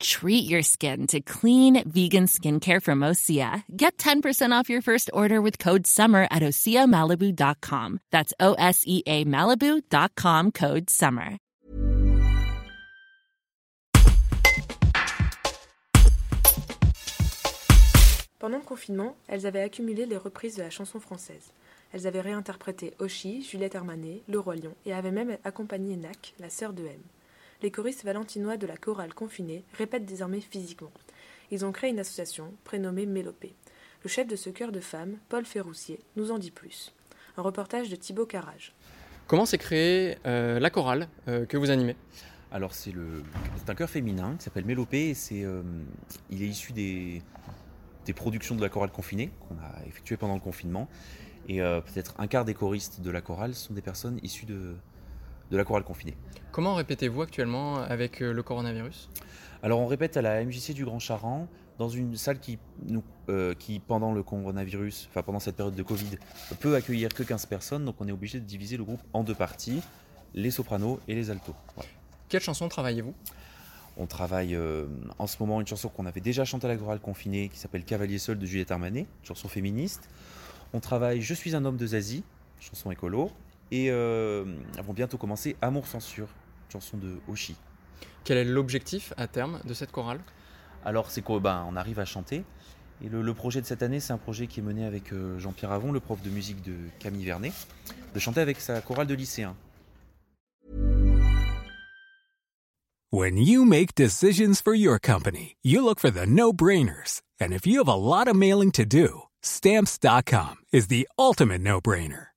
Treat your skin to clean vegan skincare from Osea. Get 10% off your first order with code SUMMER at OseaMalibu.com. That's O S E A Malibu.com code SUMMER. Pendant le confinement, elles avaient accumulé les reprises de la chanson française. Elles avaient réinterprété Oshi, Juliette Hermanet, Le Roi Lion et avaient même accompagné Nak, la sœur de M les choristes valentinois de la chorale confinée répètent désormais physiquement. Ils ont créé une association prénommée Mélopée. Le chef de ce chœur de femmes, Paul Ferroussier, nous en dit plus. Un reportage de Thibaut Carrage. Comment s'est créée euh, la chorale euh, que vous animez? Alors c'est un chœur féminin qui s'appelle Mélopée et c'est euh, il est issu des, des productions de la chorale confinée qu'on a effectuées pendant le confinement et peut-être un quart des choristes de la chorale sont des personnes issues de, de la chorale confinée. Comment répétez-vous actuellement avec euh, le coronavirus? Alors on répète à la MJC du Grand Charent dans une salle qui, nous, euh, qui pendant le coronavirus, enfin pendant cette période de Covid, peut accueillir que 15 personnes, donc on est obligé de diviser le groupe en deux parties, les sopranos et les altos. Quelle chanson travaillez-vous? On travaille euh, en ce moment une chanson qu'on avait déjà chantée à la chorale confinée qui s'appelle Cavalier seul de Juliette Armanet, chanson féministe. On travaille Je suis un homme de Zazie, chanson écolo. Et euh, vont bientôt commencer Amour censure, chanson de Oshi. Quel est l'objectif à terme de cette chorale? Alors c'est qu'on ben, on arrive à chanter. Et le, projet de cette année, c'est un projet qui est mené avec euh, Jean-Pierre Avon, le prof de musique de Camille Vernet, de chanter avec sa chorale de lycéens. When you make decisions for your company, you look for the no-brainers. And if you have a lot of mailing to do, stamps.com is the ultimate no-brainer.